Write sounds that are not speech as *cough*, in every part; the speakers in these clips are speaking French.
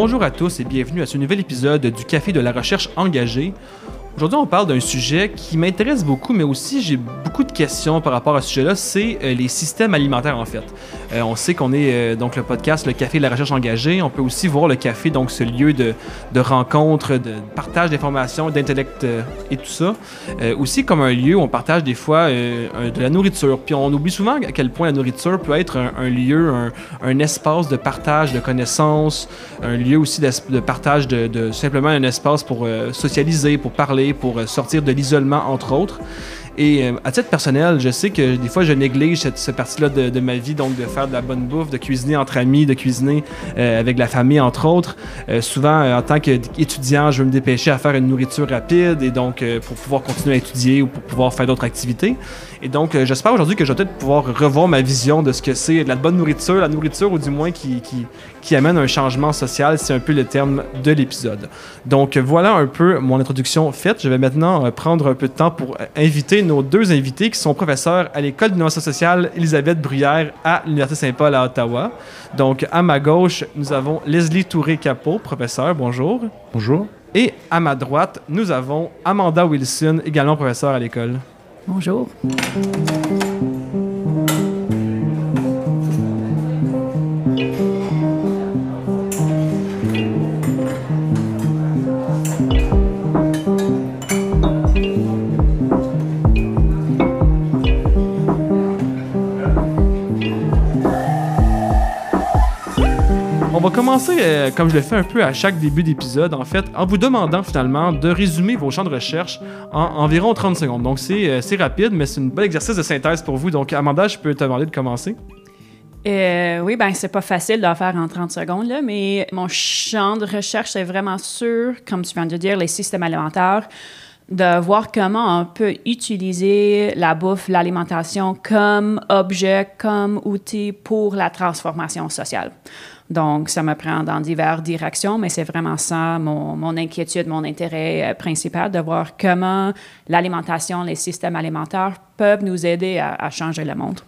Bonjour à tous et bienvenue à ce nouvel épisode du Café de la recherche engagée. Aujourd'hui, on parle d'un sujet qui m'intéresse beaucoup, mais aussi j'ai beaucoup de questions par rapport à ce sujet-là, c'est euh, les systèmes alimentaires en fait. Euh, on sait qu'on est euh, donc le podcast Le Café de la recherche engagée. On peut aussi voir le café, donc ce lieu de, rencontre, de partage d'informations, d'intellect et tout ça. aussi comme un lieu où on partage des fois de la nourriture. Puis on oublie souvent à quel point la nourriture peut être un, lieu, un, espace de partage de connaissances, un lieu aussi de, partage de, simplement un espace pour socialiser, pour parler pour euh, sortir de l'isolement, entre autres. Et euh, à titre personnel, je sais que des fois, je néglige cette, partie-là de, ma vie, donc de faire de la bonne bouffe, de cuisiner entre amis, de cuisiner euh, avec la famille, entre autres. souvent, en tant qu'étudiant, je veux me dépêcher à faire une nourriture rapide et donc pour pouvoir continuer à étudier ou pour pouvoir faire d'autres activités. Et donc, j'espère aujourd'hui que je vais peut-être pouvoir revoir ma vision de ce que c'est de la bonne nourriture, la nourriture ou du moins qui, qui, amène un changement social, c'est un peu le terme de l'épisode. Donc voilà un peu mon introduction faite. Je vais maintenant euh, prendre un peu de temps pour euh, inviter nos deux invités qui sont professeurs à l'École d'innovation sociale Elisabeth Bruyère à l'Université Saint-Paul à Ottawa. Donc à ma gauche, nous avons Leslie Touré-Capot, professeur. Bonjour. Bonjour. Et à ma droite, nous avons Amanda Wilson, également professeur à l'école. Bonjour. On va commencer, euh, comme je le fais un peu à chaque début d'épisode, en fait, en vous demandant finalement de résumer vos champs de recherche en environ 30 secondes. Donc, euh, c'est rapide, mais c'est un bel exercice de synthèse pour vous. Donc, Amanda, je peux te demander de commencer. Euh, oui, ben c'est pas facile d'en faire en 30 secondes, là, mais mon champ de recherche, c'est vraiment sûr, comme tu viens de dire, les systèmes alimentaires, de voir comment on peut utiliser la bouffe, l'alimentation comme objet, comme outil pour la transformation sociale. Donc, ça me prend dans diverses directions, mais c'est vraiment ça mon, inquiétude, mon intérêt euh, principal, de voir comment l'alimentation, les systèmes alimentaires peuvent nous aider à, changer le monde.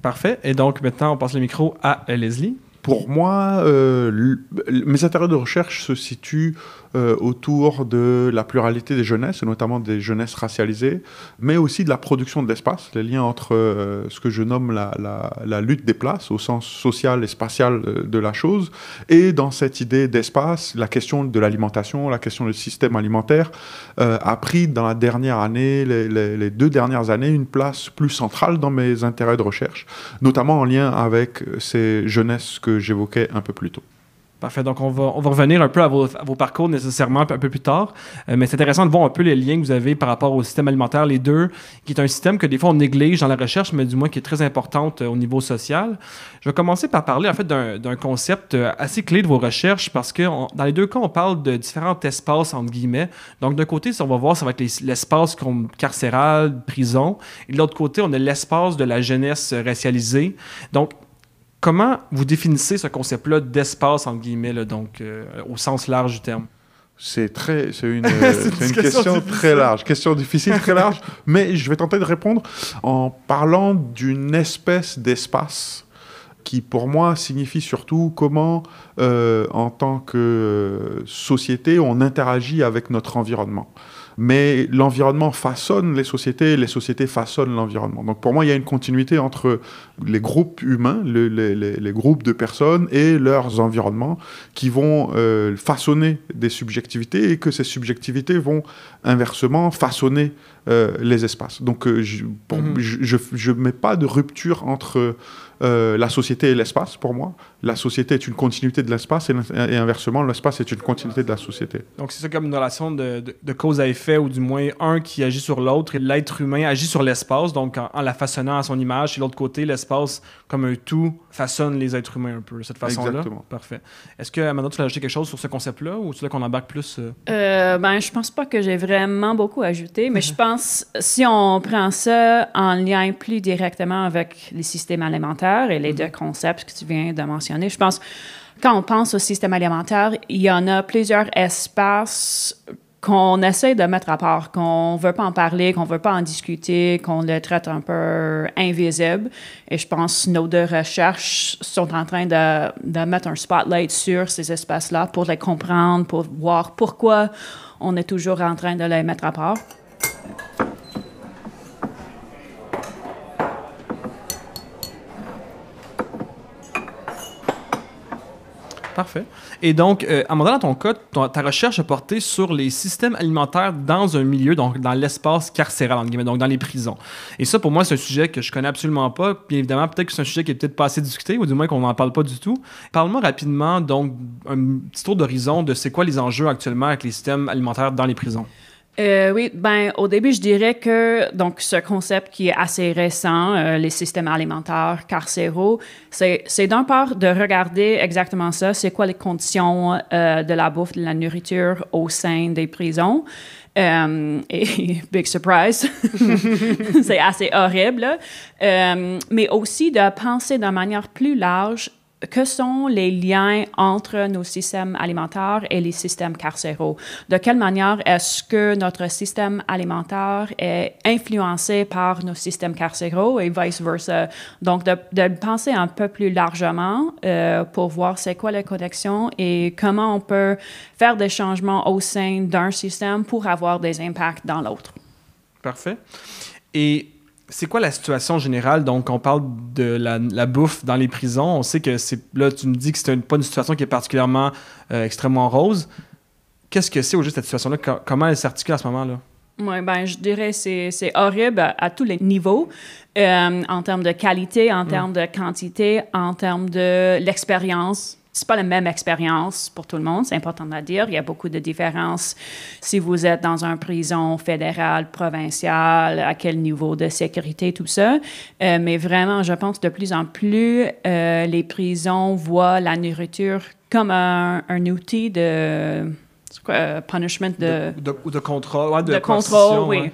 Parfait. Et donc, maintenant, on passe le micro à Leslie. Pour moi, euh, mes intérêts de recherche se situent euh, autour de la pluralité des jeunesses, notamment des jeunesses racialisées, mais aussi de la production de l'espace, les liens entre euh, ce que je nomme la, lutte des places au sens social et spatial de la chose, et dans cette idée d'espace, la question de l'alimentation, la question du système alimentaire a pris dans la dernière année, les, les, deux dernières années, une place plus centrale dans mes intérêts de recherche, notamment en lien avec ces jeunesses que j'évoquais un peu plus tôt. Parfait. Donc, on va, on va revenir un peu à vos, vos parcours nécessairement un peu, plus tard. Euh, mais c'est intéressant de voir un peu les liens que vous avez par rapport au système alimentaire, les deux, qui est un système que des fois on néglige dans la recherche, mais du moins qui est très importante euh, au niveau social. Je vais commencer par parler en fait d'un concept euh, assez clé de vos recherches parce que dans les deux cas, on parle de différents espaces, entre guillemets. Donc, d'un côté, si on va voir, ça va être l'espace carcéral, prison. Et de l'autre côté, on a l'espace de la jeunesse racialisée. Donc, Comment vous définissez ce concept-là d'espace, entre guillemets, donc euh, au sens large du terme? C'est très, c'est une, *laughs* une, question, très large, question difficile, très large, *laughs* mais je vais tenter de répondre en parlant d'une espèce d'espace qui, pour moi, signifie surtout comment, euh, en tant que euh, société, on interagit avec notre environnement mais l'environnement façonne les sociétés, les sociétés façonnent l'environnement. Donc pour moi, il y a une continuité entre les groupes humains, les, groupes de personnes et leurs environnements qui vont euh, façonner des subjectivités et que ces subjectivités vont inversement façonner euh, les espaces. Donc euh, je ne mhm. mets pas de rupture entre euh, la société et l'espace, pour moi. La société est une continuité de l'espace et, inversement, l'espace est une continuité de la société. Donc, c'est ça comme une relation de, cause à effet, ou du moins un qui agit sur l'autre et l'être humain agit sur l'espace, donc en, la façonnant à son image, et l'autre côté, l'espace, comme un tout, façonne les êtres humains un peu, de cette façon-là. Exactement. Parfait. Est-ce que, maintenant, tu veux ajouter quelque chose sur ce concept-là, ou tu veux qu'on embarque plus euh? Euh, Ben, je pense pas que j'ai vraiment beaucoup ajouté, mais je *laughs* pense, si on prend ça en lien plus directement avec les systèmes alimentaires, et les mm-hmm. deux concepts que tu viens de mentionner. Je pense, quand on pense au système alimentaire, il y en a plusieurs espaces qu'on essaie de mettre à part, qu'on veut pas en parler, qu'on veut pas en discuter, qu'on le traite un peu invisible. Et je pense que nos deux recherches sont en train de, de mettre un spotlight sur ces espaces-là pour les comprendre, pour voir pourquoi on est toujours en train de les mettre à part. Parfait. Et donc, à un moment dans ton cas, ta recherche a porté sur les systèmes alimentaires dans un milieu, donc dans l'espace carcéral, entre guillemets, donc dans les prisons. Et ça, pour moi, c'est un sujet que je connais absolument pas. Bien évidemment, peut-être que c'est un sujet qui est peut-être pas assez discuté, ou du moins qu'on n'en parle pas du tout. Parle-moi rapidement, donc, un petit tour d'horizon de c'est quoi les enjeux actuellement avec les systèmes alimentaires dans les prisons. Euh, oui, ben au début, je dirais que donc ce concept qui est assez récent, euh, les systèmes alimentaires carcéraux, c'est, d'un part de regarder exactement ça, c'est quoi les conditions euh, de la bouffe, de la nourriture au sein des prisons. et *laughs* big surprise, *laughs* c'est assez horrible. mais aussi de penser de manière plus large que sont les liens entre nos systèmes alimentaires et les systèmes carcéraux? De quelle manière est-ce que notre système alimentaire est influencé par nos systèmes carcéraux et vice-versa? Donc, de, penser un peu plus largement euh, pour voir c'est quoi la connexion et comment on peut faire des changements au sein d'un système pour avoir des impacts dans l'autre. Parfait. Et c'est quoi la situation générale? Donc, on parle de la, bouffe dans les prisons. On sait que c'est. Là, tu me dis que c'est pas une situation qui est particulièrement euh, extrêmement rose. Qu'est-ce que c'est au juste cette situation-là? Comment elle s'articule à ce moment-là? Oui, ben, je dirais que c'est horrible à, tous les niveaux, euh, en termes de qualité, en mm. termes de quantité, en termes de l'expérience c'est pas la même expérience pour tout le monde, c'est important de le dire. Il y a beaucoup de différences si vous êtes dans une prison fédérale, provinciale, à quel niveau de sécurité, tout ça. Euh, mais vraiment, je pense de plus en plus, euh, les prisons voient la nourriture comme un, outil de quoi, punishment de, de, contrôle, de, de contrôle, oui.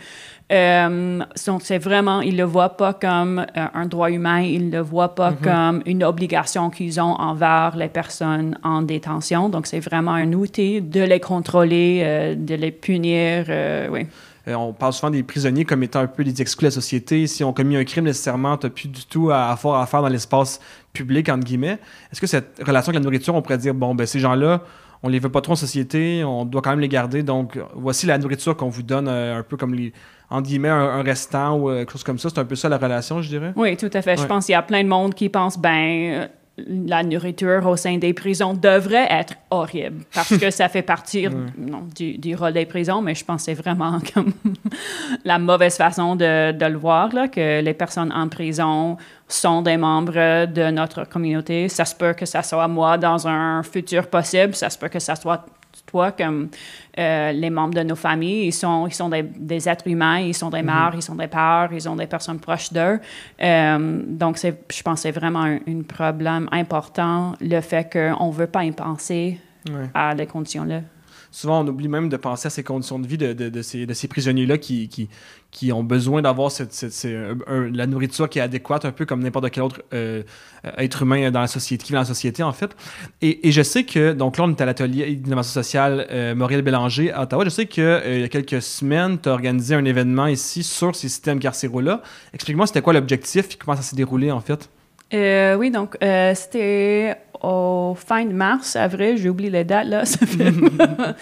Euh, donc, c'est vraiment, ils ne le voient pas comme euh, un droit humain, ils ne le voient pas mhm. comme une obligation qu'ils ont envers les personnes en détention. Donc, c'est vraiment un outil de les contrôler, euh, de les punir. oui. on parle souvent des prisonniers comme étant un peu des exclus de la société. Si on commis un crime, nécessairement, tu n'as plus du tout à, avoir à faire dans l'espace public, entre guillemets. Est-ce que cette relation avec la nourriture, on pourrait dire, bon, ben, ces gens-là, on les veut pas trop en société, on doit quand même les garder. Donc, voici la nourriture qu'on vous donne, un peu comme les, en guillemets, un, restant ou euh, quelque chose comme ça. C'est un peu ça la relation, je dirais. Oui, tout à fait. Je pense qu'il y a plein de monde qui pense, ben, la nourriture au sein des prisons devrait être horrible parce que ça fait partie *laughs* du, rôle des prisons, mais je pense que c'est vraiment *laughs* comme la mauvaise façon de, de, le voir, là, que les personnes en prison sont des membres de notre communauté. Ça se peut que ça soit moi dans un futur possible, ça se peut que ça soit toi, comme euh, les membres de nos familles, ils sont, ils sont des, êtres humains, ils sont des mhm. mères, ils sont des pères, ils ont des personnes proches d'eux. Euh, donc, je pense que c'est vraiment un, problème important, le fait qu'on ne veut pas y penser à des conditions-là souvent on oublie même de penser à ces conditions de vie de, de, ces, de ces prisonniers-là qui, qui, qui, ont besoin d'avoir la nourriture qui est adéquate, un peu comme n'importe quel autre euh, être humain dans la société, qui vit dans la société en fait. Et, et je sais que, donc là on est à l'atelier d'innovation sociale euh, Bélanger à Ottawa, je sais qu'il euh, y a quelques semaines, tu as organisé un événement ici sur ces systèmes carcéraux-là. Explique-moi c'était quoi l'objectif et comment ça s'est déroulé en fait? Oui, donc c'était au fin de mars, avril, j'ai oublié les dates là. *laughs* *laughs*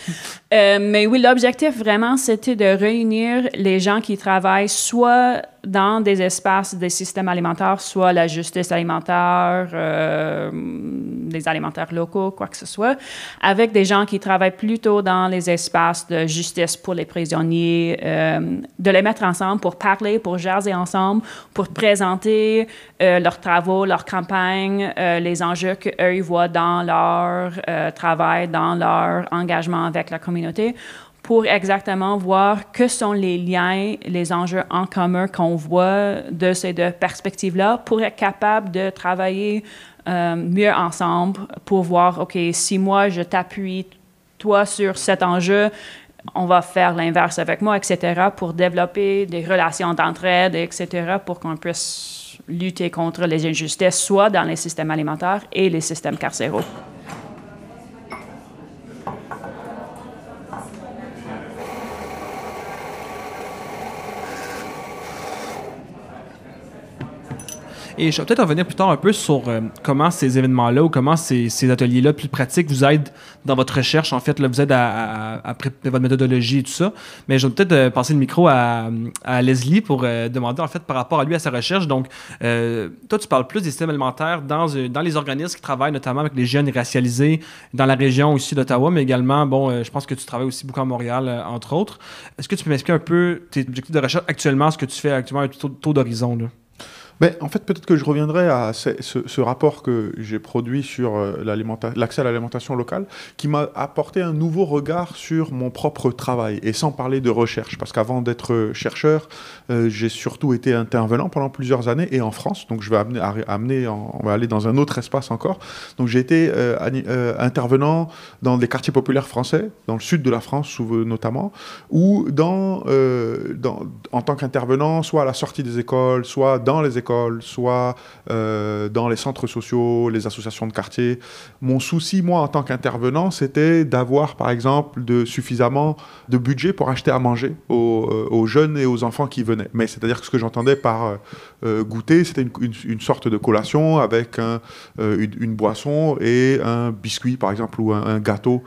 euh, mais oui, l'objectif vraiment, c'était de réunir les gens qui travaillent soit dans des espaces des systèmes alimentaires, soit la justice alimentaire, euh, des alimentaires locaux, quoi que ce soit, avec des gens qui travaillent plutôt dans les espaces de justice pour les prisonniers, euh, de les mettre ensemble pour parler, pour jaser ensemble, pour présenter euh, leurs travaux, leurs campagnes, euh, les enjeux qu'eux voient dans leur euh, travail, dans leur engagement avec la communauté pour exactement voir que sont les liens, les enjeux en commun qu'on voit de ces deux perspectives-là pour être capable de travailler euh, mieux ensemble pour voir, OK, si moi je t'appuie, toi, sur cet enjeu, on va faire l'inverse avec moi, etc., pour développer des relations d'entraide, etc., pour qu'on puisse lutter contre les injustices, soit dans les systèmes alimentaires et les systèmes carcéraux. Et je vais peut-être revenir plus tard un peu sur euh, comment ces événements-là ou comment ces, ateliers-là plus pratiques vous aident dans votre recherche. En fait, là, vous aident à, préparer votre méthodologie et tout ça. Mais je vais peut-être euh, passer le micro à, Leslie pour euh, demander, en fait, par rapport à lui, à sa recherche. Donc, toi, tu parles plus des systèmes alimentaires dans, les organismes qui travaillent notamment avec les jeunes racialisés dans la région aussi d'Ottawa, mais également, bon, je pense que tu travailles aussi beaucoup à Montréal, entre autres. Est-ce que tu peux m'expliquer un peu tes objectifs de recherche actuellement, ce que tu fais actuellement, un taux, taux d'horizon? En fait, peut-être que je reviendrai à ce, rapport que j'ai produit sur euh, l'accès à l'alimentation locale, qui m'a apporté un nouveau regard sur mon propre travail, et sans parler de recherche, parce qu'avant d'être chercheur, euh, j'ai surtout été intervenant pendant plusieurs années, et en France, donc je vais amener, on va aller dans un autre espace encore. Donc j'ai été euh, intervenant dans des quartiers populaires français, dans le sud de la France notamment, ou en tant qu'intervenant, soit à la sortie des écoles, soit dans les écoles, soit euh, dans les centres sociaux, les associations de quartier. Mon souci, moi, en tant qu'intervenant, c'était d'avoir, par exemple, de, suffisamment de budget pour acheter à manger aux, euh, jeunes et aux enfants qui venaient. Mais c'est-à-dire que ce que j'entendais par euh, goûter, c'était une, sorte de collation avec une, boisson et un biscuit, par exemple, ou un, gâteau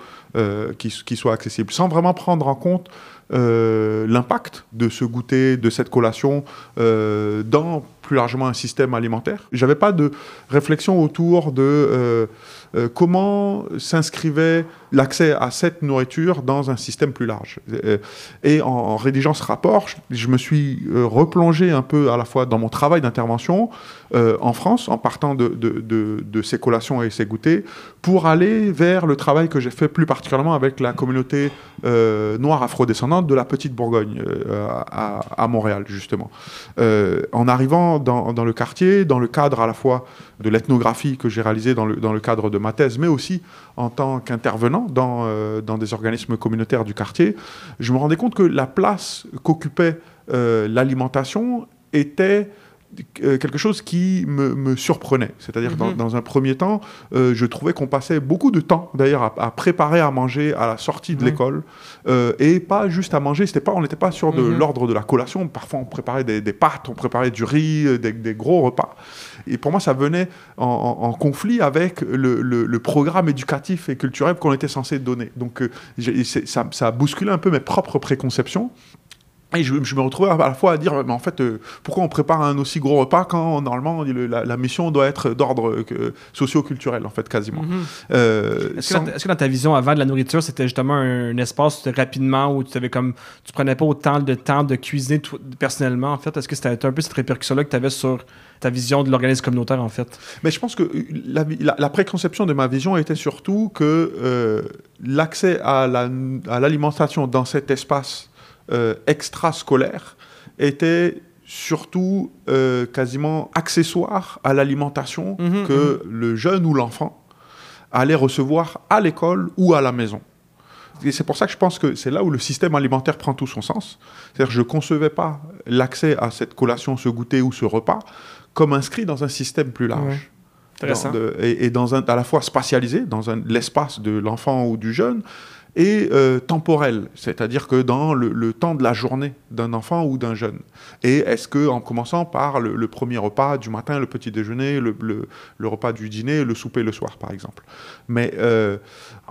qui, soit accessible, sans vraiment prendre en compte l'impact de ce goûter, de cette collation dans plus largement un système alimentaire. J'avais pas de réflexion autour de euh, euh, comment s'inscrivait l'accès à cette nourriture dans un système plus large? Euh, et en, rédigeant ce rapport, je, me suis euh, replongé un peu à la fois dans mon travail d'intervention en France, en partant de, ces collations et ces goûters, pour aller vers le travail que j'ai fait plus particulièrement avec la communauté noire afrodescendante de la Petite Bourgogne à, Montréal, justement. en arrivant dans, dans, le quartier, dans le cadre à la fois de l'ethnographie que j'ai réalisée dans le, dans le cadre de ma thèse, mais aussi en tant qu'intervenant dans, euh, dans des organismes communautaires du quartier, je me rendais compte que la place qu'occupait euh, l'alimentation était euh, quelque chose qui me, surprenait. C'est-à-dire que dans, un premier temps, euh, je trouvais qu'on passait beaucoup de temps, d'ailleurs, à, préparer à manger à la sortie de l'école, euh, et pas juste à manger. C'était pas, on n'était pas sur de mhm. l'ordre de la collation. Parfois, on préparait des, pâtes, on préparait du riz, des, gros repas. Et pour moi, ça venait en, conflit avec le, programme éducatif et culturel qu'on était censé donner. Donc, ça, ça a bousculé un peu mes propres préconceptions. Et je, me retrouvais à la fois à dire, mais en fait, euh, pourquoi on prépare un aussi gros repas quand normalement la, mission doit être d'ordre euh, socio-culturel, en fait, quasiment. Mhm. Euh, est-ce, que dans, ta vision avant de la nourriture, c'était justement un, espace rapidement où tu avais comme, tu prenais pas autant de temps de cuisiner personnellement, en fait? Est-ce que c'était un peu cette répercussion-là que tu avais sur ta vision de l'organisme communautaire, en fait? Mais je pense que la, préconception de ma vision était surtout que l'accès à l'alimentation dans cet espace euh, extrascolaire était surtout euh, quasiment accessoire à l'alimentation mhm, que mhm. le jeune ou l'enfant allait recevoir à l'école ou à la maison. Et c'est pour ça que je pense que c'est là où le système alimentaire prend tout son sens. C'est-à-dire que je ne concevais pas l'accès à cette collation, ce goûter ou ce repas comme inscrit dans un système plus large. et, dans un, à la fois spatialisé, dans l'espace de l'enfant ou du jeune, et euh, temporel, c'est-à-dire que dans le, temps de la journée d'un enfant ou d'un jeune. Et est-ce que, en commençant par le, premier repas du matin, le petit déjeuner, le, repas du dîner, le souper le soir, par exemple. Mais euh,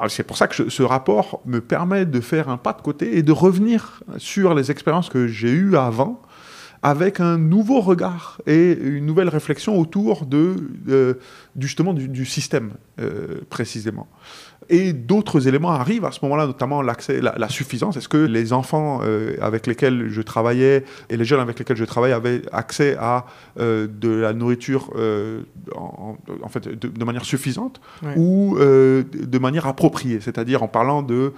c'est pour ça que ce rapport me permet de faire un pas de côté et de revenir sur les expériences que j'ai eues avant avec un nouveau regard et une nouvelle réflexion autour de, euh, justement du, système, précisément. Et d'autres éléments arrivent à ce moment-là, notamment l'accès, la, suffisance. Est-ce que les enfants euh, avec lesquels je travaillais et les jeunes avec lesquels je travaillais avaient accès à euh, de la nourriture euh, en, fait, de, manière suffisante ou de manière appropriée, c'est-à-dire en parlant de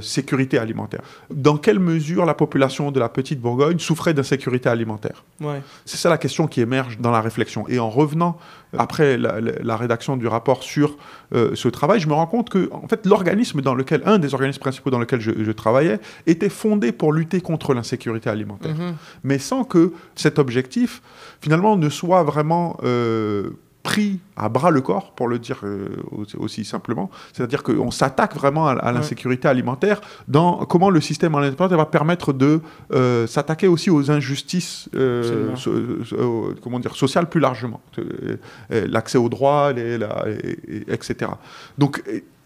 sécurité alimentaire? Dans quelle mesure la population de la petite Bourgogne souffrait d'insécurité alimentaire? C'est ça la question qui émerge dans la réflexion. Et en revenant après la, rédaction du rapport sur euh, ce travail, je me rends compte que en fait, l'organisme dans lequel, un des organismes principaux dans lequel je, travaillais, était fondé pour lutter contre l'insécurité alimentaire. Mhm. Mais sans que cet objectif, finalement, ne soit vraiment euh, pris à bras le corps, pour le dire euh, aussi simplement. C'est-à-dire qu'on s'attaque vraiment à, l'insécurité alimentaire dans comment le système alimentaire va permettre de euh, s'attaquer aussi aux injustices euh, comment dire, sociales plus largement. L'accès aux droits, etc. Donc,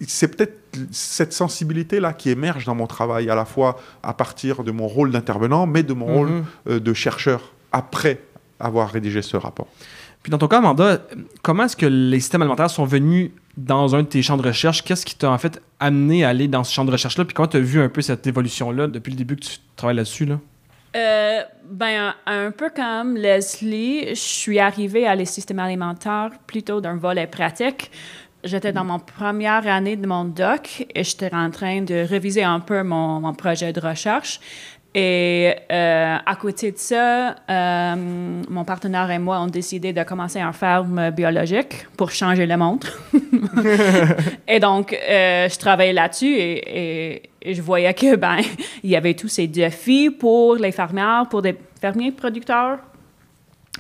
c'est peut-être cette sensibilité-là qui émerge dans mon travail, à la fois à partir de mon rôle d'intervenant, mais de mon rôle mm-hmm. de chercheur après avoir rédigé ce rapport. Puis dans ton cas, Amanda, comment est-ce que les systèmes alimentaires sont venus dans un de tes champs de recherche? Qu'est-ce qui t'a en fait amené à aller dans ce champ de recherche-là? Puis comment tu as vu un peu cette évolution-là depuis le début que tu travailles là-dessus? Là? Euh, ben, un, peu comme Leslie, je suis arrivée à les systèmes alimentaires plutôt d'un volet pratique. J'étais dans mon première année de mon doc et j'étais en train de réviser un peu mon, mon projet de recherche. Et euh, à côté de ça, euh, mon partenaire et moi, on décidé de commencer un ferme biologique pour changer le monde. *laughs* et donc, euh, je travaillais là-dessus et, et, je voyais que ben *laughs* il y avait tous ces défis pour les fermières, pour des fermiers producteurs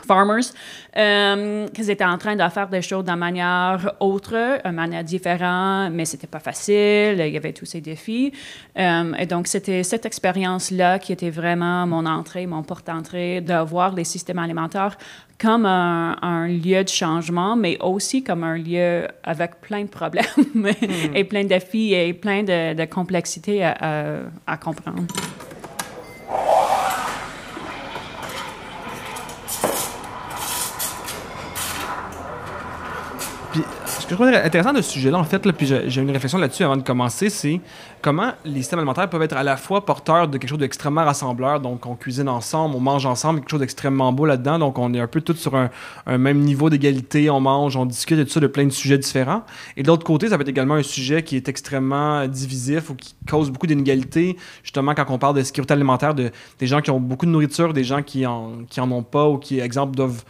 farmers, euh, qu'ils étaient en train de faire des choses d'une manière autre, d'une manière différente, mais c'était pas facile, il y avait tous ces défis. Euh, et donc, c'était cette expérience-là qui était vraiment mon entrée, mon porte-entrée, de voir les systèmes alimentaires comme un, lieu de changement, mais aussi comme un lieu avec plein de problèmes hmm. *laughs* et plein de défis et plein de, complexités à comprendre. Je trouve intéressant de ce sujet-là, en fait, puis j'ai une réflexion là-dessus avant de commencer, c'est comment les systèmes alimentaires peuvent être à la fois porteurs de quelque chose d'extrêmement rassembleur, donc on cuisine ensemble, on mange ensemble, quelque chose d'extrêmement beau là-dedans, donc on est un peu tous sur un, même niveau d'égalité, on mange, on discute de tout ça, de plein de sujets différents. Et de l'autre côté, ça peut être également un sujet qui est extrêmement divisif ou qui cause beaucoup d'inégalités, justement quand on parle de sécurité alimentaire, de, des gens qui ont beaucoup de nourriture, des gens qui en, qui ont pas ou qui, exemple, doivent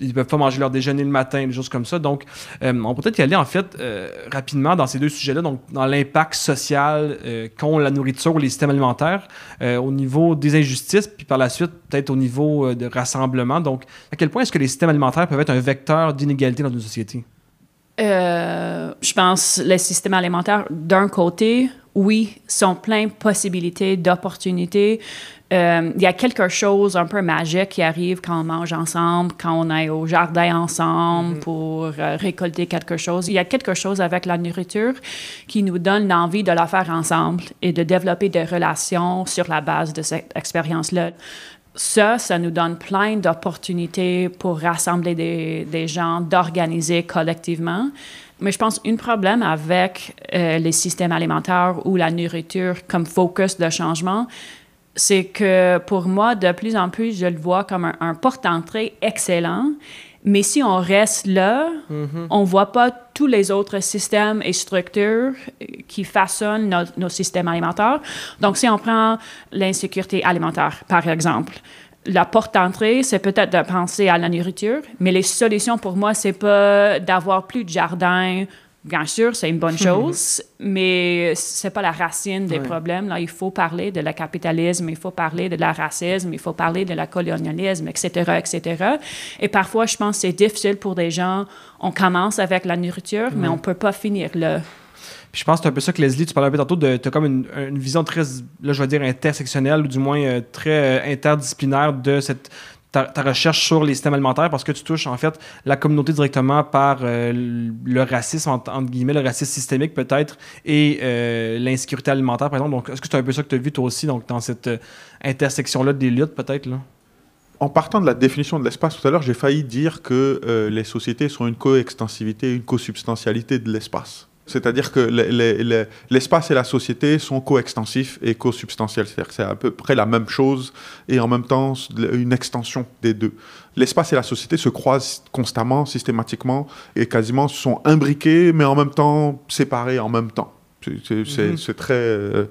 ils peuvent pas manger leur déjeuner le matin, des choses comme ça. Donc, euh, on peut peut-être y aller en fait euh, rapidement dans ces deux sujets-là, donc dans l'impact social euh, qu'ont la nourriture ou les systèmes alimentaires au niveau des injustices, puis par la suite peut-être au niveau de rassemblement. Donc, à quel point est-ce que les systèmes alimentaires peuvent être un vecteur d'inégalité dans une société? Je pense les systèmes alimentaires, d'un côté, oui, sont plein de possibilités, d'opportunités. Euh, il y a quelque chose un peu magique qui arrive quand on mange ensemble, quand on est au jardin ensemble mm-hmm. pour euh, récolter quelque chose. Il y a quelque chose avec la nourriture qui nous donne l'envie de la faire ensemble et de développer des relations sur la base de cette expérience-là. Ça, ça nous donne plein d'opportunités pour rassembler des, des gens, d'organiser collectivement. Mais je pense un problème avec euh, les systèmes alimentaires ou la nourriture comme focus de changement, c'est que pour moi, de plus en plus, je le vois comme un, porte-entrée excellent. Mais si on reste là, mm-hmm. on ne voit pas tous les autres systèmes et structures qui façonnent nos systèmes alimentaires. Donc, si on prend l'insécurité alimentaire, par exemple, la porte d'entrée, c'est peut-être de penser à la nourriture, mais les solutions pour moi, c'est pas d'avoir plus de jardin. Bien sûr, c'est une bonne chose, mais c'est pas la racine des problèmes. Là, il faut parler de la capitalisme, il faut parler de la racisme, il faut parler de la colonialisme, etc., etc. Et parfois, je pense que c'est difficile pour des gens. On commence avec la nourriture, mais on peut pas finir là je pense que c'est un peu ça que Leslie, tu parlais un peu tantôt, tu as comme une, vision très, là, je vais dire, intersectionnelle, ou du moins euh, très euh, interdisciplinaire de cette, ta, recherche sur les systèmes alimentaires, parce que tu touches, en fait, la communauté directement par euh, le racisme, entre, guillemets, le racisme systémique peut-être, et l'insécurité alimentaire, par exemple. Donc, est-ce que c'est un peu ça que tu as vu, toi aussi, donc, dans cette intersection-là des luttes, peut-être, là? En partant de la définition de l'espace tout à l'heure, j'ai failli dire que les sociétés sont une coextensivité, une co-substantialité de l'espace. C'est-à-dire que l'espace et la société sont coextensifs et co-substantiels. C'est-à-dire que c'est à peu près la même chose et en même temps une extension des deux. L'espace et la société se croisent constamment, systématiquement et quasiment sont imbriqués mais en même temps séparés en même temps. Mhm. C'est très euh,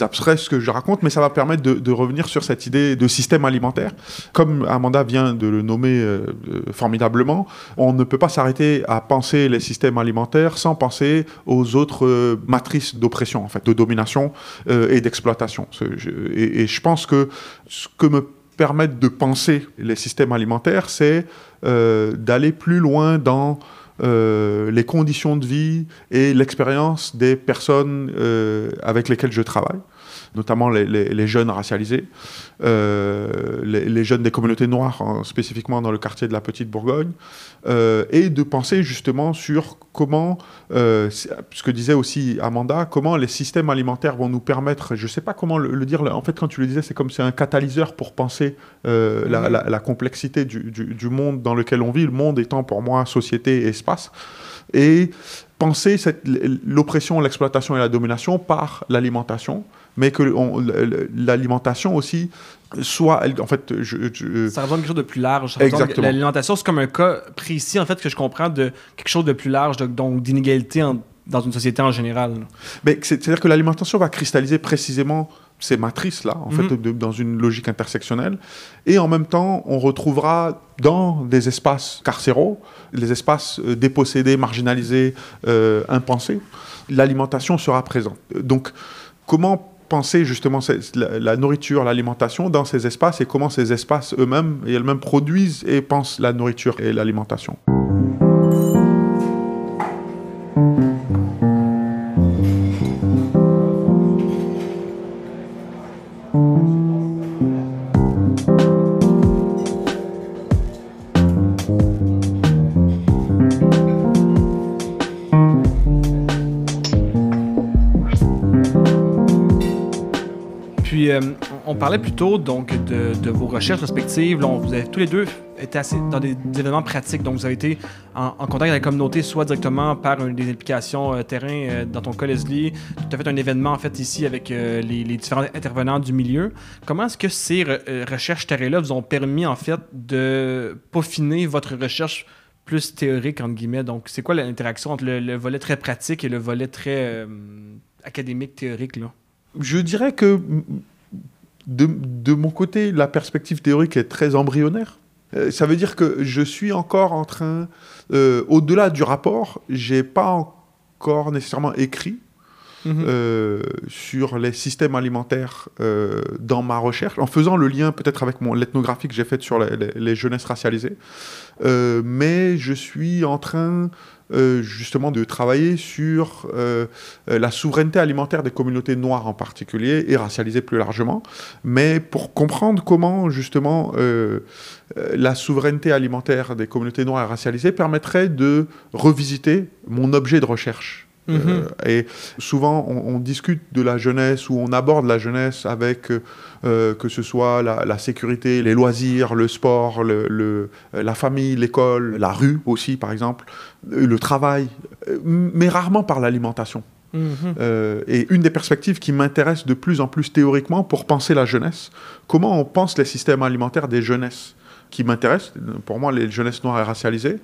abstrait ce que je raconte, mais ça va permettre de, revenir sur cette idée de système alimentaire. Comme Amanda vient de le nommer euh, euh, formidablement, on ne peut pas s'arrêter à penser les systèmes alimentaires sans penser aux autres matrices d'oppression, en fait, de domination et d'exploitation. Et, et, je pense que ce que me permettent de penser les systèmes alimentaires, c'est euh, d'aller plus loin dans euh, les conditions de vie et l'expérience des personnes euh, avec lesquelles je travaille notamment les, jeunes racialisés, euh, les, jeunes des communautés noires, hein, spécifiquement dans le quartier de la Petite Bourgogne, euh, et de penser justement sur comment, euh, ce que disait aussi Amanda, comment les systèmes alimentaires vont nous permettre, je ne sais pas comment le, dire, en fait quand tu le disais, c'est comme c'est un catalyseur pour penser mhm. la, complexité du, du, monde dans lequel on vit, le monde étant pour moi société et espace. Et penser l'oppression, l'exploitation et la domination par l'alimentation, mais que l'alimentation aussi soit, en fait, je, ça représente quelque chose de plus large. Exactement. L'alimentation, c'est comme un cas précis, en fait, que je comprends de quelque chose de plus large, donc d'inégalité dans une société en général. C'est-à-dire que l'alimentation va cristalliser précisément ces matrices-là, en fait, mhm. dans une logique intersectionnelle. Et en même temps, on retrouvera dans des espaces carcéraux, les espaces euh, dépossédés, marginalisés, euh, impensés, l'alimentation sera présente. Donc, comment penser justement la, nourriture, l'alimentation dans ces espaces et comment ces espaces eux-mêmes et elles-mêmes produisent et pensent la nourriture et l'alimentation on parlait plutôt donc de, vos recherches respectives. vous avez tous les deux été assez, dans des, événements pratiques. Donc, vous avez été en, contact avec la communauté, soit directement par des implications euh, terrain, euh, dans ton cas, Leslie. Tu as fait un événement, en fait, ici avec euh, les, différents intervenants du milieu. Comment est-ce que ces recherches terrain-là vous ont permis, en fait, de peaufiner votre recherche plus théorique, entre guillemets? Donc, c'est quoi l'interaction entre le, volet très pratique et le volet très académique, théorique, là? Je dirais que de, mon côté, la perspective théorique est très embryonnaire. Euh, ça veut dire que je suis encore en train, euh, au-delà du rapport, j'ai pas encore nécessairement écrit mhm. euh, sur les systèmes alimentaires dans ma recherche, en faisant le lien peut-être avec mon l'ethnographie que j'ai faite sur les, les, jeunesses racialisées. mais je suis en train euh, justement de travailler sur euh, la souveraineté alimentaire des communautés noires en particulier et racialisées plus largement, mais pour comprendre comment justement euh, la souveraineté alimentaire des communautés noires et racialisées permettrait de revisiter mon objet de recherche. Mhm. et souvent, on, discute de la jeunesse ou on aborde la jeunesse avec euh, que ce soit la, sécurité, les loisirs, le sport, le, la famille, l'école, la rue aussi, par exemple, euh, le travail, euh, mais rarement par l'alimentation. Mhm. et une des perspectives qui m'intéresse de plus en plus théoriquement pour penser la jeunesse, comment on pense les systèmes alimentaires des jeunesses? Qui m'intéressent, pour moi, les jeunesses noires et racialisées,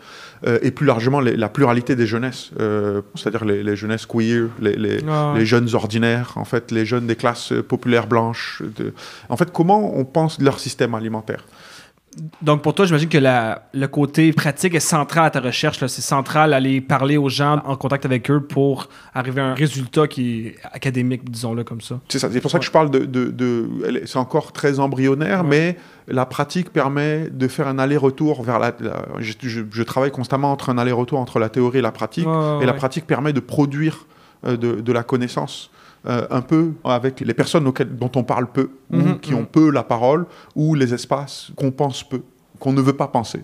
euh, et plus largement la pluralité des jeunesses, euh, c'est-à-dire les, jeunesses queer, les, ah les, jeunes ordinaires, en fait, les jeunes des classes populaires blanches. De... En fait, comment on pense leur système alimentaire donc, pour toi, j'imagine que la, le côté pratique est central à ta recherche. C'est central aller parler aux gens en contact avec eux pour arriver à un résultat qui est académique, disons-le comme ça. C'est ça. C'est pour ça que je parle de. de, c'est encore très embryonnaire, mais la pratique permet de faire un aller-retour vers la. je, travaille constamment entre un aller-retour entre la théorie et la pratique, et la pratique permet de produire euh, de, de la connaissance. Euh, un peu avec les personnes auxquelles, dont on parle peu, mhm, qui ont mhm. peu la parole, ou les espaces qu'on pense peu, qu'on ne veut pas penser.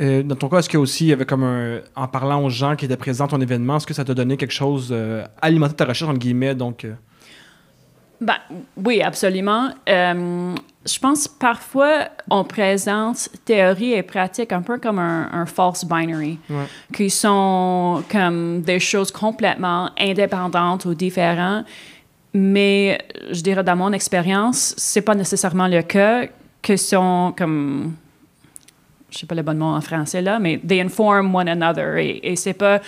Euh, dans ton cas, est-ce qu'il y a aussi, comme en parlant aux gens qui étaient présents à ton événement, est-ce que ça t'a donné quelque chose, euh, alimenter ta recherche, entre guillemets, donc... Ben, oui, absolument. Euh, je pense parfois on présente théorie et pratique un peu comme un, false binary, qui sont comme des choses complètement indépendantes ou différentes. Mais je dirais dans mon expérience, c'est pas nécessairement le cas que sont comme je sais pas le bon mot en français là, mais they inform one another. Et, et c'est pas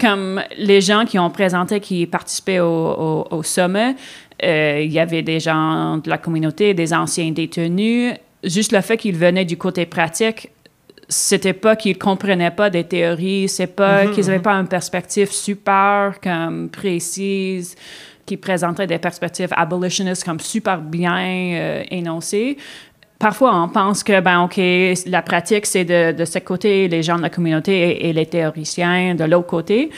comme les gens qui ont présenté, qui participaient au, au sommet, euh, il y avait des gens de la communauté, des anciens détenus. Juste le fait qu'ils venaient du côté pratique, c'était pas qu'ils comprenaient pas des théories, c'est pas mhm, qu'ils n'avaient mhm. pas une perspective super comme précise qui présentait des perspectives abolitionnistes comme super bien euh, énoncées. parfois, on pense que, ben, OK, la pratique, c'est de, de ce côté, les gens de la communauté et, les théoriciens de l'autre côté.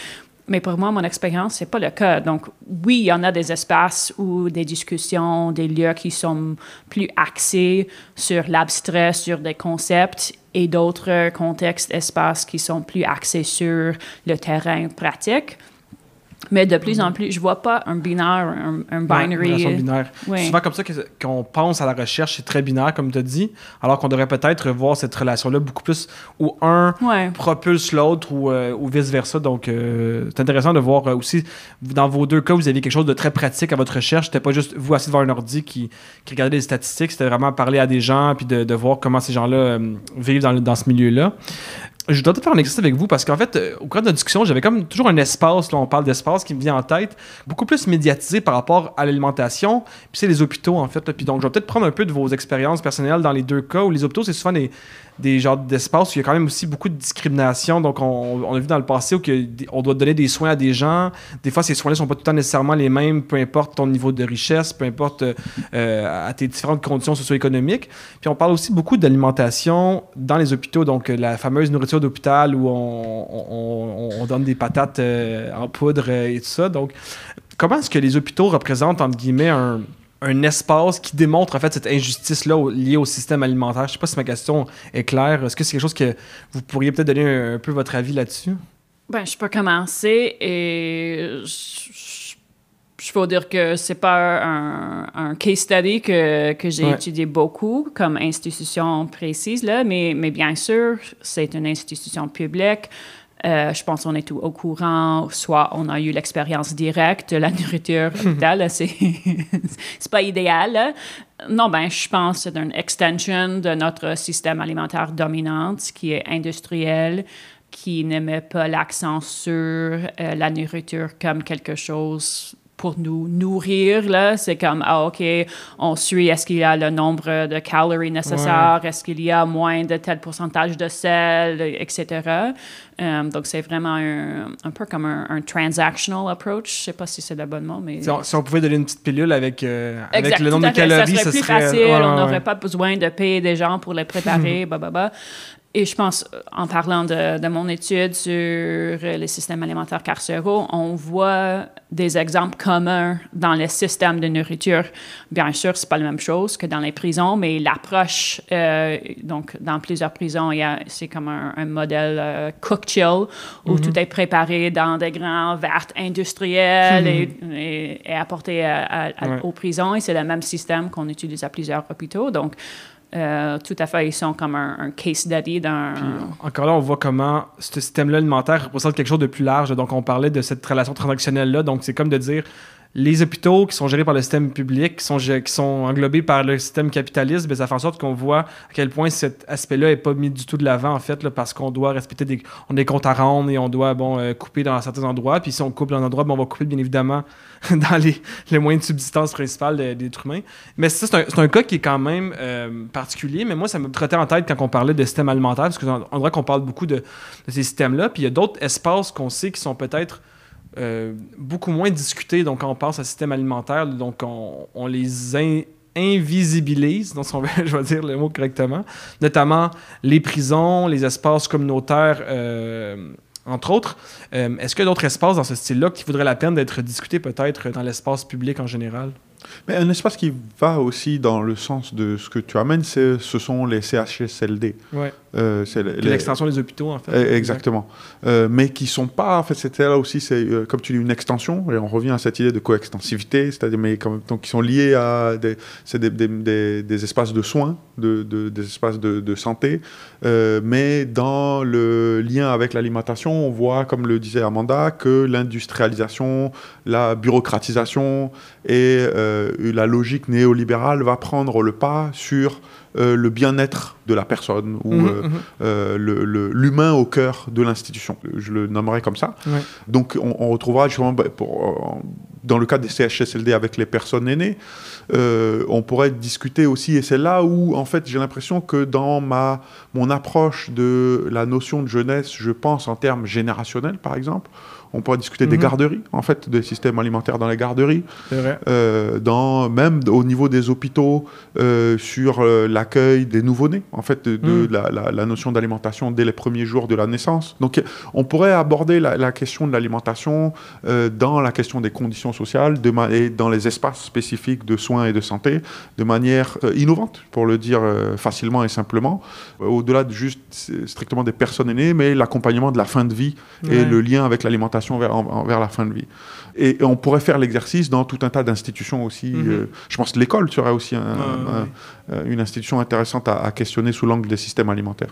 Mais pour moi, mon expérience, c'est pas le cas. Donc, oui, il y en a des espaces ou des discussions, des lieux qui sont plus axés sur l'abstrait, sur des concepts, et d'autres contextes, espaces qui sont plus axés sur le terrain pratique. Mais de plus en plus, je vois pas un binaire, un, binary. Ouais, binaire. C'est souvent comme ça qu'on pense à la recherche, c'est très binaire, comme tu as dit, alors qu'on devrait peut-être voir cette relation-là beaucoup plus où un propulse l'autre ou, euh, ou vice-versa. Donc, euh, c'est intéressant de voir euh, aussi, dans vos deux cas, vous avez quelque chose de très pratique à votre recherche. C'était pas juste vous assis devant un ordi qui, qui regardait les statistiques, c'était vraiment parler à des gens puis de, de voir comment ces gens-là vivent dans, dans ce milieu-là je dois peut-être faire un exercice avec vous parce qu'en fait, euh, au cours de la discussion, j'avais comme toujours un espace, là, on parle d'espace qui me vient en tête, beaucoup plus médiatisé par rapport à l'alimentation, puis c'est les hôpitaux en fait. Puis donc, je vais peut-être prendre un peu de vos expériences personnelles dans les deux cas où les hôpitaux, c'est souvent des, genres d'espaces où il y a quand même aussi beaucoup de discrimination. Donc, on, a vu dans le passé où on doit donner des soins à des gens. Des fois, ces soins-là ne sont pas tout le temps nécessairement les mêmes, peu importe ton niveau de richesse, peu importe euh, à tes différentes conditions socio-économiques. Puis, on parle aussi beaucoup d'alimentation dans les hôpitaux. Donc, la fameuse nourriture d'hôpital où on, donne des patates euh, en poudre et tout ça. Donc, comment est-ce que les hôpitaux représentent, entre guillemets, un un espace qui démontre en fait cette injustice-là liée au système alimentaire? Je sais pas si ma question est claire. Est-ce que c'est quelque chose que vous pourriez peut-être donner un, peu votre avis là-dessus? Ben, je peux commencer et je, peux dire que c'est pas un, case study que, que j'ai étudié beaucoup comme institution précise, là, mais, mais bien sûr, c'est une institution publique. Euh, je pense qu'on est tout au courant, soit on a eu l'expérience directe de la nourriture *laughs* hôpital, c'est *laughs* c'est pas idéal. Non, ben je pense que c'est une extension de notre système alimentaire dominant qui est industriel, qui ne met pas l'accent sur euh, la nourriture comme quelque chose pour nous nourrir. Là. C'est comme, ah, OK, on suit, est-ce qu'il y a le nombre de calories nécessaires, est-ce qu'il y a moins de tel pourcentage de sel, etc. Euh, donc, c'est vraiment un, peu comme un, transactional approach. Je sais pas si c'est le bon mot, mais... Si on, pouvait donner une petite pilule avec, euh, avec le nombre de calories, ça serait plus facile. on n'aurait pas besoin de payer des gens pour les préparer, *laughs* bah, bah, bah. Et je pense, en parlant de, de, mon étude sur les systèmes alimentaires carcéraux, on voit des exemples communs dans les systèmes de nourriture. Bien sûr, c'est pas la même chose que dans les prisons, mais l'approche, euh, donc dans plusieurs prisons, c'est comme un, modèle euh, cook-chill où mm-hmm. tout est préparé dans des grands verres industriels mm-hmm. et, et, apporté aux prisons. Et c'est le même système qu'on utilise à plusieurs hôpitaux. Donc, euh, tout à fait, ils sont comme un, case study d'un. Encore là, on voit comment ce système-là alimentaire représente quelque chose de plus large. Donc, on parlait de cette relation transactionnelle-là. Donc, c'est comme de dire les hôpitaux qui sont gérés par le système public, qui sont, englobés par le système capitaliste, ben, ça fait en sorte qu'on voit à quel point cet aspect-là n'est pas mis du tout de l'avant, en fait, parce qu'on doit respecter des, on des comptes à rendre et on doit bon, euh, couper dans certains endroits. Puis si on coupe dans un endroit, ben, on va couper bien évidemment *laughs* dans les, les, moyens de subsistance principales des êtres humains. Mais ça, c'est un, cas qui est quand même euh, particulier. Mais moi, ça me trottait en tête quand on parlait de système alimentaire, parce qu'on dirait qu'on parle beaucoup de ces systèmes-là. Puis il y a d'autres espaces qu'on sait qui sont peut-être euh, beaucoup moins discutés. Donc, quand on pense à système alimentaire, donc on, les invisibilise, donc on *laughs* je vais dire le mot correctement, notamment les prisons, les espaces communautaires, euh, entre autres. Euh, est-ce qu'il y a d'autres espaces dans ce style-là qui voudraient la peine d'être discutés peut-être dans l'espace public en général? Mais un espace qui va aussi dans le sens de ce que tu amènes, ce sont les CHSLD. Ouais. Euh, c'est l'extension des hôpitaux, en fait. Eh, exactement. Euh, mais qui sont pas, en fait, c'était là aussi, c'est euh, comme tu dis, une extension, et on revient à cette idée de coextensivité, c'est-à-dire, mais quand même, donc, qui sont liés à des, des, des, des, espaces de soins, de, de des espaces de, de santé, mais dans le lien avec l'alimentation, on voit, comme le disait Amanda, que l'industrialisation, la bureaucratisation et la logique néolibérale va prendre le pas sur euh, le bien-être de la personne ou mhm, euh, mhm. euh, l'humain au cœur de l'institution. Je le nommerai comme ça. Donc on, retrouvera justement bah, pour dans le cas des CHSLD avec les personnes aînées. Euh, on pourrait discuter aussi, et c'est là où, en fait, j'ai l'impression que dans ma, mon approche de la notion de jeunesse, je pense en termes générationnels, par exemple. On pourrait discuter des mhm. garderies, en fait, des systèmes alimentaires dans les garderies. Vrai. Euh, dans, même au niveau des hôpitaux, euh, sur euh, l'accueil des nouveau-nés, en fait, de, mhm. la, notion d'alimentation dès les premiers jours de la naissance. Donc, on pourrait aborder la, question de l'alimentation dans la question des conditions sociales de et dans les espaces spécifiques de soins et de santé de manière innovante, pour le dire facilement et simplement, au-delà de juste strictement des personnes aînées, mais l'accompagnement de la fin de vie et le lien avec l'alimentation vers, la fin de vie. Et, on pourrait faire l'exercice dans tout un tas d'institutions aussi. Mhm. Euh, je pense que l'école serait aussi euh, une institution intéressante à questionner sous l'angle des systèmes alimentaires.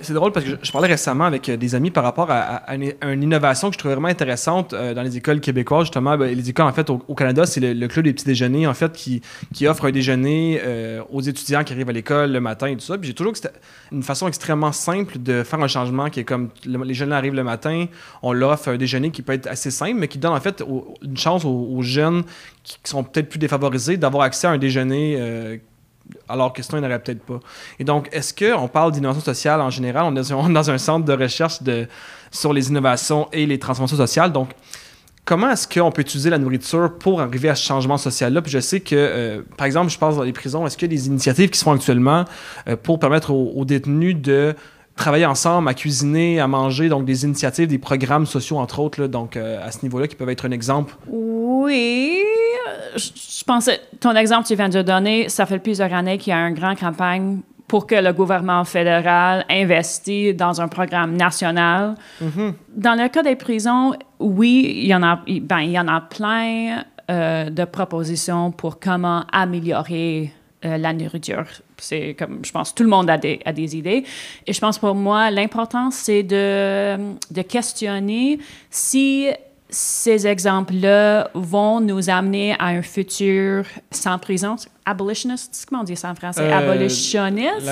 C'est drôle parce que je, parlais récemment avec euh, des amis par rapport à, une, innovation que je trouvais vraiment intéressante euh, dans les écoles québécoises. Justement, ben, les écoles, en fait, au, Canada, c'est le, club des petits déjeuners, en fait, qui, qui offre un déjeuner euh, aux étudiants qui arrivent à l'école le matin et tout ça. Puis j'ai toujours que c'était une façon extrêmement simple de faire un changement qui est comme les jeunes arrivent le matin, on leur offre un déjeuner qui peut être assez simple, mais qui donne en fait une chance aux, jeunes qui, sont peut-être plus défavorisés d'avoir accès à un déjeuner alors que sinon, il n'y aurait peut-être pas. Et donc, est-ce qu'on parle d'innovation sociale en général? On est *laughs* dans un centre de recherche sur les innovations et les transformations sociales. Donc, comment est-ce qu'on peut utiliser la nourriture pour arriver à ce changement social-là? Puis je sais que, euh, par exemple, je pense dans les prisons, est-ce qu'il y a des initiatives qui se font actuellement euh, pour permettre aux, détenus de travailler ensemble, à cuisiner, à manger, donc des initiatives, des programmes sociaux, entre autres, donc euh, à ce niveau-là, qui peuvent être un exemple? Oui, je pense que ton exemple que tu viens de donner, ça fait plusieurs années qu'il y a une grande campagne pour que le gouvernement fédéral investisse dans un programme national. Mm-hmm. Dans le cas des prisons, oui, il y en a, ben, il y en a plein euh, de propositions pour comment améliorer euh, la nourriture. C'est comme, je pense, tout le monde a des, a des idées. Et je pense pour moi, l'important, c'est de, de questionner si ces exemples-là vont nous amener à un futur sans prison. Abolitionniste, comment on dit ça en français? Euh, Abolitionniste?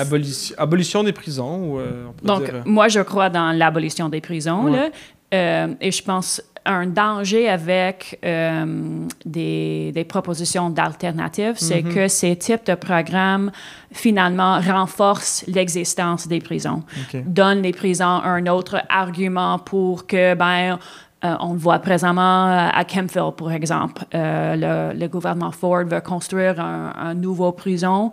Abolition des prisons. Euh, Donc, euh, moi, je crois dans l'abolition des prisons. Là, et je pense un danger avec des, des, propositions d'alternatives, c'est mm-hmm. que ces types de programmes, finalement, renforcent l'existence des prisons. Donnent les prisons un autre argument pour que, ben, euh, on le voit présentement euh, à Kempville, par exemple. Euh, le, gouvernement Ford veut construire un, nouveau prison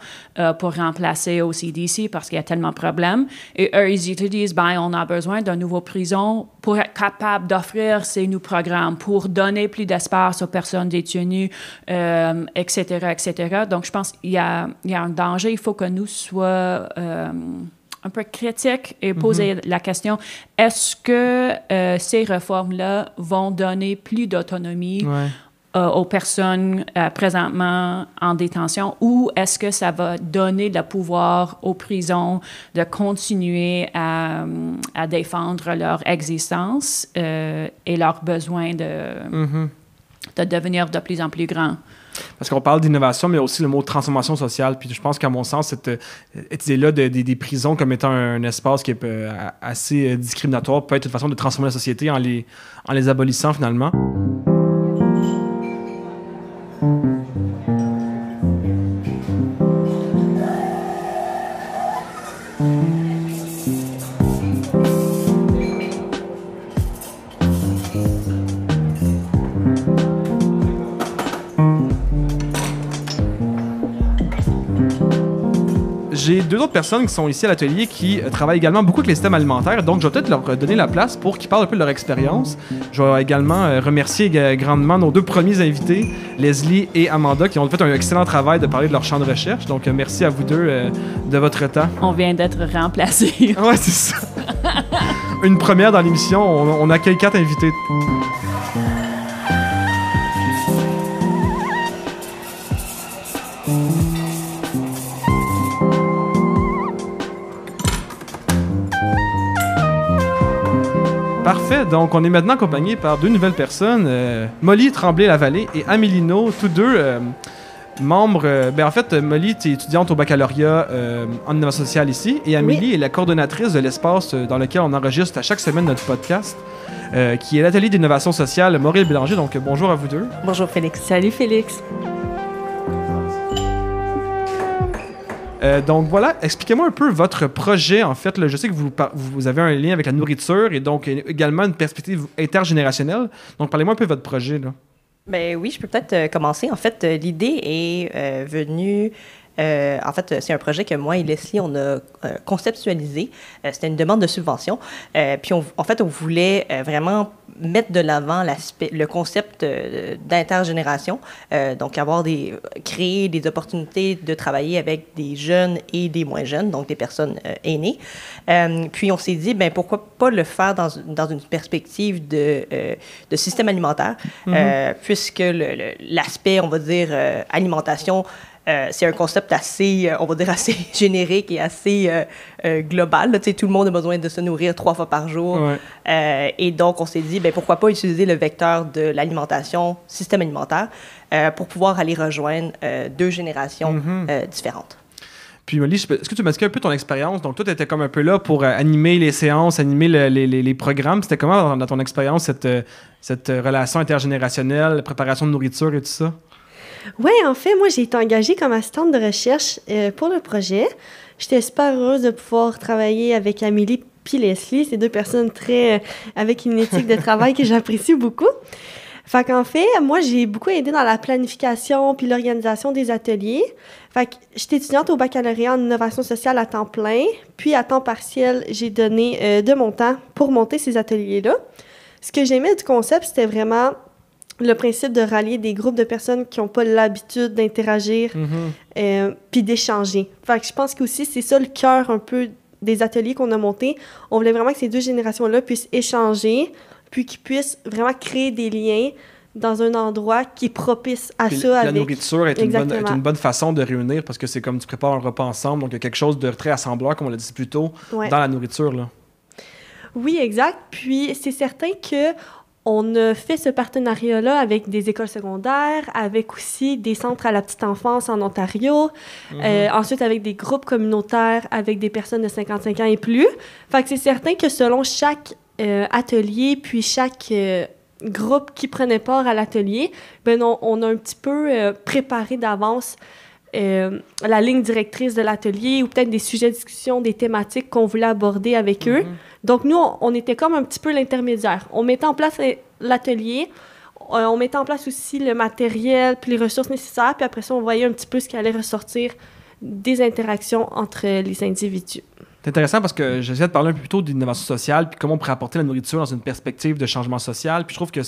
pour remplacer au CDC parce qu'il y a tellement de problèmes. Et eux, ils disent, ben, on a besoin d'un nouveau prison pour être capable d'offrir ces nouveaux programmes, pour donner plus d'espace aux personnes détenues, etc., etc. Donc, je pense qu'il y y a un danger. Il faut que nous soyons un peu critique et poser mhm. la question est-ce que euh, ces réformes-là vont donner plus d'autonomie euh, aux personnes euh, présentement en détention ou est-ce que ça va donner le pouvoir aux prisons de continuer à, à défendre leur existence et leur besoin de, mhm. de devenir de plus en plus grands? Parce qu'on parle d'innovation, mais aussi le mot transformation sociale. Puis je pense qu'à mon sens, cette, euh, idée-là des prisons comme étant un, espace qui est euh, assez euh, discriminatoire peut être une façon de transformer la société en les, en les abolissant finalement. J'ai deux autres personnes qui sont ici à l'atelier qui euh, travaillent également beaucoup avec les systèmes alimentaires, donc je vais peut-être leur euh, donner la place pour qu'ils parlent un peu de leur expérience. Je vais également euh, remercier grandement nos deux premiers invités, Leslie et Amanda, qui ont fait un excellent travail de parler de leur champ de recherche. Donc merci à vous deux de votre temps. On vient d'être remplacés. *laughs* ouais, c'est ça. Une première dans l'émission, on, on accueille quatre invités. Donc, on est maintenant accompagné par deux nouvelles personnes, euh, Molly Tremblay-Lavallée et Amélino, tous deux euh, membre. euh, ben en fait, Molly, tu es étudiante au baccalauréat en innovation sociale ici, et Amélie est la coordonnatrice de l'espace dans lequel on enregistre à chaque semaine notre podcast, qui est l'atelier d'innovation sociale Maurice Bélanger. Donc, bonjour à vous deux. Bonjour Félix. Salut Félix. Euh, donc voilà, expliquez-moi un peu votre projet. En fait, je sais que vous, vous avez un lien avec la nourriture et donc également une perspective intergénérationnelle. Donc, parlez-moi un peu de votre projet. Là. Ben oui, je peux peut-être euh, commencer. En fait, euh, l'idée est venue. Euh, en fait, c'est un projet que moi et Leslie, on a euh, conceptualisé. Euh, C'était une demande de subvention. Puis, on- en fait, on voulait vraiment mettre de l'avant le concept d'intergénération. Donc, avoir des, créer des opportunités de travailler avec des jeunes et des moins jeunes, donc des personnes aînées. Puis, on s'est dit, ben pourquoi pas le faire dans, dans une perspective de, de système alimentaire, euh, puisque l'aspect, on va dire, alimentation, euh, c'est un concept assez, euh, on va dire, assez *laughs* générique et assez euh, euh, global. là. Tout le monde a besoin de se nourrir trois fois par jour. Ouais. Et donc, on s'est dit, ben, pourquoi pas utiliser le vecteur de l'alimentation, système alimentaire, pour pouvoir aller rejoindre deux générations Mhm. euh, différentes. Puis, Molly, est-ce que tu m'expliques un peu ton expérience? Donc, toi, tu étais comme un peu là pour euh, animer les séances, animer le- les, les- les programmes. C'était comment dans, dans ton expérience, cette, cette relation intergénérationnelle, préparation de nourriture et tout ça? Oui, en fait, moi, j'ai été engagée comme assistante de recherche euh, pour le projet. J'étais super heureuse de pouvoir travailler avec Amélie puis Leslie. C'est deux personnes très... euh, avec une éthique de travail que *laughs* j'apprécie beaucoup. Fait qu'en fait, moi, j'ai beaucoup aidé dans la planification puis l'organisation des ateliers. Fait que j'étais étudiante au baccalauréat en innovation sociale à temps plein. Puis, à temps partiel, j'ai donné euh, de mon temps pour monter ces ateliers-là. Ce que j'aimais du concept, c'était vraiment le principe de rallier des groupes de personnes qui n'ont pas l'habitude d'interagir euh, puis d'échanger. Fait que je pense que aussi c'est ça le cœur un peu des ateliers qu'on a montés. On voulait vraiment que ces deux générations-là puissent échanger, puis qu'ils puissent vraiment créer des liens dans un endroit qui est propice à Puis ça la avec. nourriture est une, bonne, est une bonne façon de réunir parce que c'est comme tu prépares un repas ensemble. Donc, il y a quelque chose de très assembleur, comme on l'a dit plus tôt, Ouais. dans la nourriture. Là. Oui, exact. Puis c'est certain que on a fait ce partenariat-là avec des écoles secondaires, avec aussi des centres à la petite enfance en Ontario, euh, ensuite avec des groupes communautaires avec des personnes de 55 ans et plus. Fait que c'est certain que selon chaque euh, atelier, puis chaque euh, groupe qui prenait part à l'atelier, ben on, on a un petit peu préparé d'avance euh, la ligne directrice de l'atelier ou peut-être des sujets de discussion, des thématiques qu'on voulait aborder avec eux. Donc, nous, on, on était comme un petit peu l'intermédiaire. On mettait en place l'atelier, euh, on mettait en place aussi le matériel, puis les ressources nécessaires, puis après ça, on voyait un petit peu ce qui allait ressortir des interactions entre les individus. C'est intéressant parce que j'essaie de parler un peu plus tôt d'innovation sociale, puis comment on pourrait apporter la nourriture dans une perspective de changement social. Puis je trouve que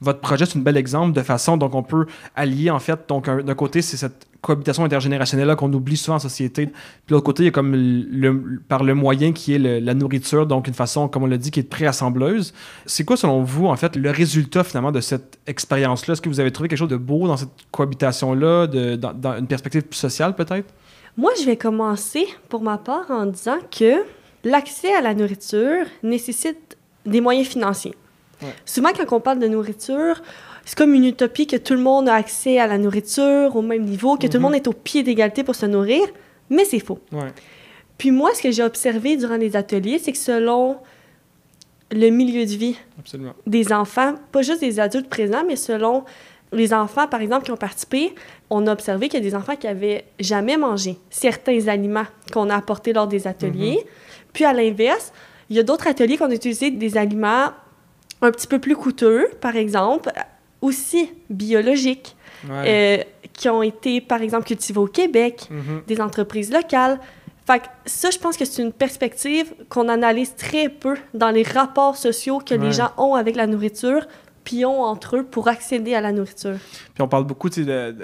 votre projet, c'est un bel exemple de façon dont on peut allier, en fait, donc un- d'un côté, c'est cette cohabitation intergénérationnelle-là qu'on oublie souvent en société. Puis de l'autre côté, il y a comme le, le- par le moyen qui est le- la nourriture, donc une façon, comme on l'a dit, qui est préassembleuse. C'est quoi, selon vous, en fait, le résultat, finalement, de cette expérience-là? Est-ce que vous avez trouvé quelque chose de beau dans cette cohabitation-là, dans, dans une perspective plus sociale, peut-être? Moi, je vais commencer pour ma part en disant que l'accès à la nourriture nécessite des moyens financiers. Ouais. Souvent, quand on parle de nourriture, c'est comme une utopie que tout le monde a accès à la nourriture au même niveau, que tout le Mhm. monde est au pied d'égalité pour se nourrir, mais c'est faux. Ouais. Puis moi, ce que j'ai observé durant les ateliers, c'est que selon le milieu de vie Absolument. des enfants, pas juste des adultes présents, mais selon les enfants, par exemple, qui ont participé, on a observé qu'il y a des enfants qui avaient jamais mangé certains aliments qu'on a apportés lors des ateliers. Puis à l'inverse, il y a d'autres ateliers qu'on a utilisé des aliments un petit peu plus coûteux, par exemple, aussi biologiques, Ouais. euh, qui ont été, par exemple, cultivés au Québec, Mhm. des entreprises locales. Fait que ça, je pense que c'est une perspective qu'on analyse très peu dans les rapports sociaux que Ouais. les gens ont avec la nourriture, puis ont entre eux pour accéder à la nourriture. Puis on parle beaucoup de,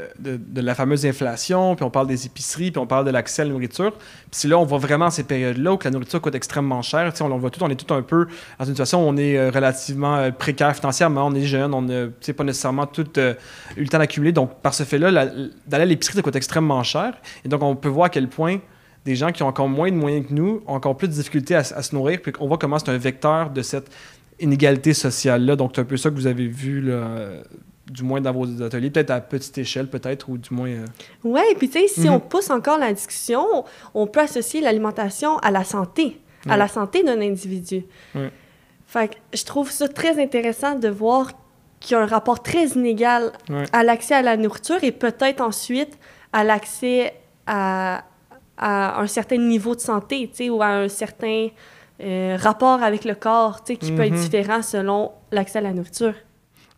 la fameuse inflation, puis on parle des épiceries, puis on parle de l'accès à la nourriture. Puis là, on voit vraiment ces périodes-là où la nourriture coûte extrêmement cher. On le voit tout, on est tout un peu dans une situation où on est euh, relativement euh, précaire financièrement, on est jeune, on n'a pas nécessairement tout euh, eu le temps d'accumuler. Donc, par ce fait-là, d'aller à l'épicerie, ça coûte extrêmement cher. Et donc, on peut voir à quel point des gens qui ont encore moins de moyens que nous ont encore plus de difficultés à se nourrir. Puis on voit comment c'est un vecteur de cette inégalité sociale-là. Donc, c'est un peu ça que vous avez vu là, euh, du moins dans vos ateliers, peut-être à petite échelle, peut-être, ou du moins... Euh, Oui, puis tu sais, si Mhm. on pousse encore la discussion, on peut associer l'alimentation à la santé, à la santé d'un individu. Ouais. Fait que je trouve ça très intéressant de voir qu'il y a un rapport très inégal Ouais. à l'accès à la nourriture et peut-être ensuite à l'accès à, à un certain niveau de santé, tu sais, ou à un certain euh, rapport avec le corps, tu sais, qui peut être Mhm. différent selon l'accès à la nourriture.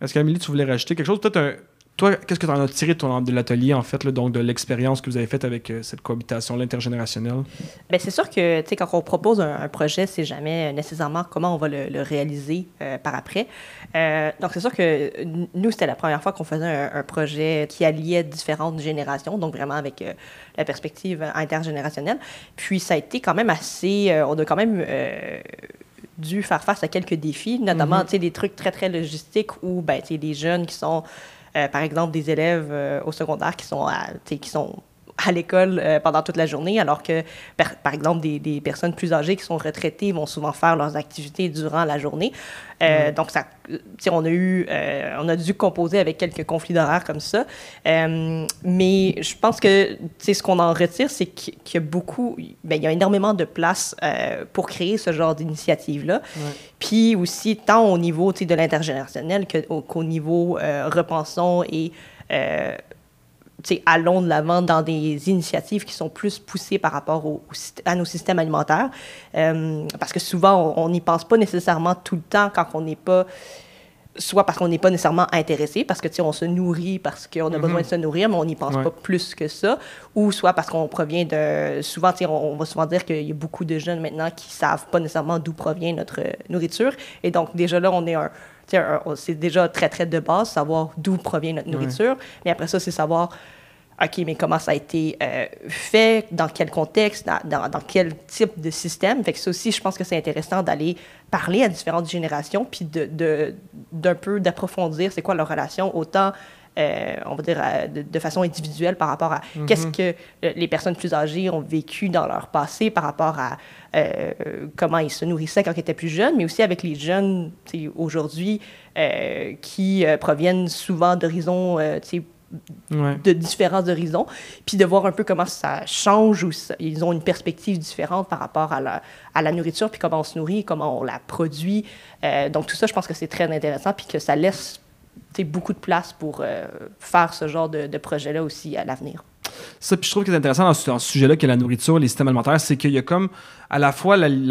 Est-ce qu'Amélie, tu voulais rajouter quelque chose? Peut-être un... Toi, qu'est-ce que tu en as tiré de, ton, de l'atelier, en fait, là, donc de l'expérience que vous avez faite avec euh, cette cohabitation intergénérationnelle? Bien, c'est sûr que, tu sais, quand on propose un, un projet, c'est jamais nécessairement comment on va le, le réaliser euh, par après. Euh, donc, c'est sûr que nous, c'était la première fois qu'on faisait un, un projet qui alliait différentes générations, donc vraiment avec la perspective intergénérationnelle. Puis, ça a été quand même assez... on a quand même... dû faire face à quelques défis, notamment Mhm. tu sais, des trucs très, très logistiques où ben, tu sais, des jeunes qui sont, par exemple, des élèves euh, au secondaire qui sont à, qui sont à l'école euh, pendant toute la journée, alors que, par, par exemple, des, des personnes plus âgées qui sont retraitées vont souvent faire leurs activités durant la journée. Euh, Donc, ça, on a eu, euh, on a dû composer avec quelques conflits d'horaires comme ça. Mais je pense que, ce qu'on en retire, c'est qu'il y a beaucoup, ben, il y a énormément de place pour créer ce genre d'initiative-là. Puis aussi, tant au niveau, de l'intergénérationnel qu'au niveau repensons et euh, allons de l'avant dans des initiatives qui sont plus poussées par rapport au, à nos systèmes alimentaires. Euh, parce que souvent, on n'y pense pas nécessairement tout le temps quand on n'est pas soit parce qu'on n'est pas nécessairement intéressé, parce que, on se nourrit parce qu'on a Mhm. besoin de se nourrir, mais on n'y pense Ouais. pas plus que ça, ou soit parce qu'on provient de... Souvent, on, on va souvent dire qu'il y a beaucoup de jeunes maintenant qui savent pas nécessairement d'où provient notre nourriture, et donc déjà là, on est un... C'est déjà très, très de base, savoir d'où provient notre Ouais. nourriture, mais après ça, c'est savoir OK, mais comment ça a été euh, fait, dans quel contexte, dans, dans, dans quel type de système? Fait que ça aussi, je pense que c'est intéressant d'aller parler à différentes générations, puis de, de, d'un peu d'approfondir c'est quoi leur relation, autant, euh, on va dire, euh, de, de façon individuelle par rapport à qu'est-ce que euh, les personnes plus âgées ont vécu dans leur passé, par rapport à comment ils se nourrissaient quand ils étaient plus jeunes, mais aussi avec les jeunes aujourd'hui qui proviennent souvent d'horizons Ouais. de différents horizons, puis de voir un peu comment ça change ou ça- ils ont une perspective différente par rapport à la, à la nourriture, puis comment on se nourrit, comment on la produit. Euh, donc tout ça, je pense que c'est très intéressant, puis que ça laisse tu sais, beaucoup de place pour euh, faire ce genre de, de projet-là aussi à l'avenir. Ça, puis je trouve que c'est intéressant dans ce, dans ce sujet-là que la nourriture, les systèmes alimentaires, c'est qu'il y a comme à la fois l'al-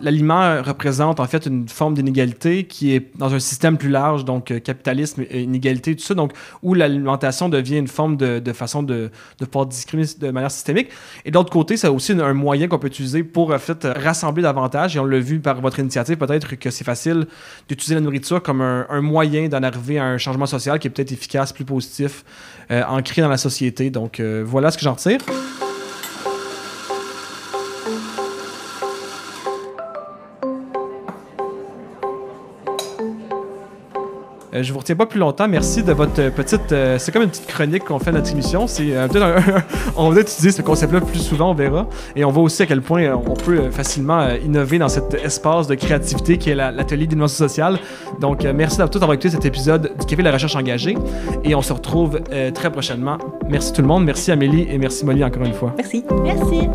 l'aliment représente en fait une forme d'inégalité qui est dans un système plus large, donc euh, capitalisme, inégalité, tout ça, donc où l'alimentation devient une forme de, de façon de, de pouvoir discriminer de manière systémique. Et d'autre côté, c'est aussi un moyen qu'on peut utiliser pour en fait rassembler davantage. Et on l'a vu par votre initiative, peut-être que c'est facile d'utiliser la nourriture comme un, moyen d'en arriver à un changement social qui est peut-être efficace, plus positif, euh, ancré dans la société. Donc euh, voilà ce que j'en retire. Euh, je vous retiens pas plus longtemps. Merci de votre euh, petite. euh, c'est comme une petite chronique qu'on fait à notre émission. C'est euh, peut-être *laughs* un- on va utiliser ce concept-là plus souvent, on verra. Et on voit aussi à quel point on peut facilement euh, innover dans cet espace de créativité qui est la- l'atelier d'innovation sociale. Donc, euh, merci d'avoir tous d'avoir écouté cet épisode du Café de la recherche engagée. Et on se retrouve euh, très prochainement. Merci tout le monde. Merci Amélie et merci Molly encore une fois. Merci. Merci.